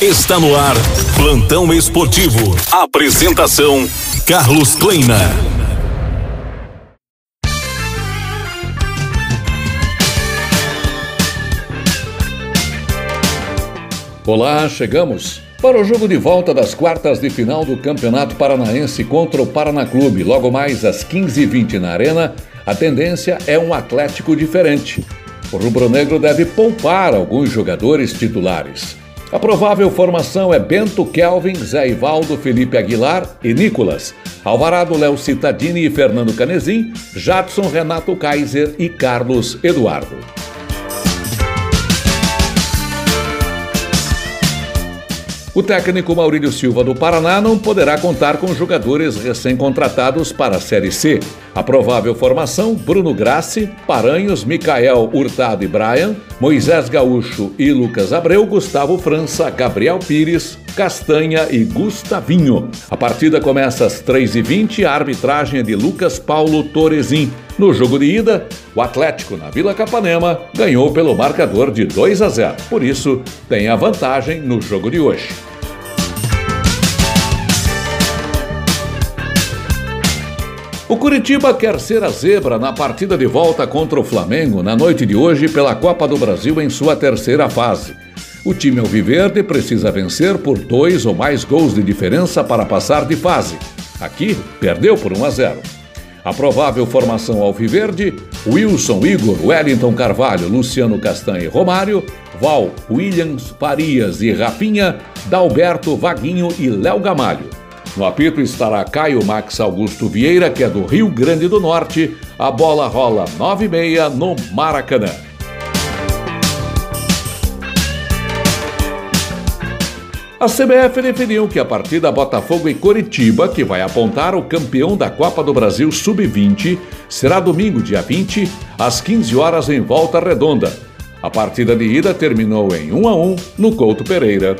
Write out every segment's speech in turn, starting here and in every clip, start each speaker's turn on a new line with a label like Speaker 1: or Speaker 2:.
Speaker 1: Está no ar, Plantão Esportivo. Apresentação: Carlos Kleina.
Speaker 2: Olá, chegamos para o jogo de volta das quartas de final do Campeonato Paranaense contra o Paraná Clube. Logo mais às 15h20 na Arena, a tendência é um Atlético diferente. O rubro-negro deve poupar alguns jogadores titulares. A provável formação é Bento Kelvin, Zé Ivaldo, Felipe Aguilar e Nicolas. Alvarado, Léo Cittadini e Fernando Canezin, Jadson, Renato Kaiser e Carlos Eduardo. O técnico Maurílio Silva do Paraná não poderá contar com jogadores recém-contratados para a Série C. A provável formação: Bruno Grassi, Paranhos, Micael Hurtado e Brian, Moisés Gaúcho e Lucas Abreu, Gustavo França, Gabriel Pires, Castanha e Gustavinho. A partida começa às 3h20 a arbitragem é de Lucas Paulo Torezin. No jogo de ida, o Atlético na Vila Capanema ganhou pelo marcador de 2 a 0. Por isso, tem a vantagem no jogo de hoje. O Curitiba quer ser a zebra na partida de volta contra o Flamengo na noite de hoje pela Copa do Brasil em sua terceira fase. O time alviverde precisa vencer por dois ou mais gols de diferença para passar de fase. Aqui, perdeu por 1 a 0. A provável formação alviverde: Wilson, Igor, Wellington Carvalho, Luciano Castanha e Romário, Val, Williams, Farias e Rapinha, Dalberto, Vaguinho e Léo Gamalho. No apito estará Caio Max Augusto Vieira, que é do Rio Grande do Norte. A bola rola 9 e meia no Maracanã. A CBF definiu que a partida Botafogo e Coritiba, que vai apontar o campeão da Copa do Brasil Sub-20, será domingo, dia 20, às 15 horas em Volta Redonda. A partida de ida terminou em 1 a 1 no Couto Pereira.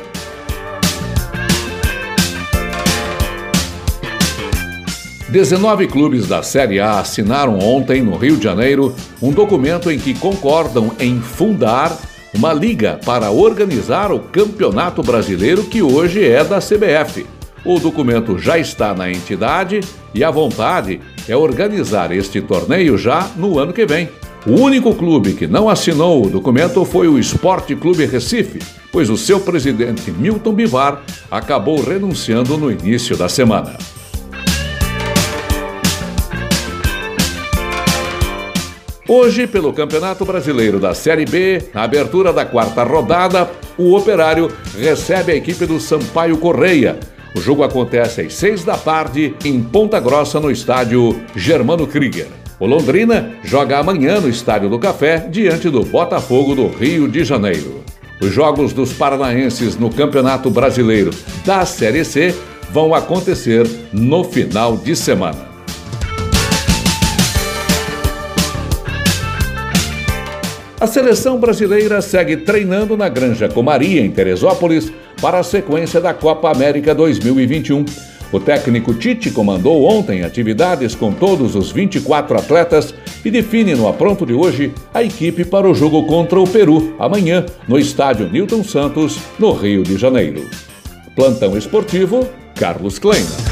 Speaker 2: 19 clubes da Série A assinaram ontem, no Rio de Janeiro, um documento em que concordam em fundar uma liga para organizar o Campeonato Brasileiro que hoje é da CBF. O documento já está na entidade e a vontade é organizar este torneio já no ano que vem. O único clube que não assinou o documento foi o Esporte Clube Recife, pois o seu presidente Milton Bivar acabou renunciando no início da semana. Hoje, pelo Campeonato Brasileiro da Série B, na abertura da quarta rodada, o Operário recebe a equipe do Sampaio Correia. O jogo acontece às seis da tarde em Ponta Grossa, no estádio Germano Krieger. O Londrina joga amanhã no Estádio do Café, diante do Botafogo do Rio de Janeiro. Os jogos dos paranaenses no Campeonato Brasileiro da Série C vão acontecer no final de semana. A seleção brasileira segue treinando na Granja Comaria, em Teresópolis, para a sequência da Copa América 2021. O técnico Tite comandou ontem atividades com todos os 24 atletas e define no apronto de hoje a equipe para o jogo contra o Peru, amanhã, no estádio Newton Santos, no Rio de Janeiro. Plantão Esportivo, Carlos Kleina.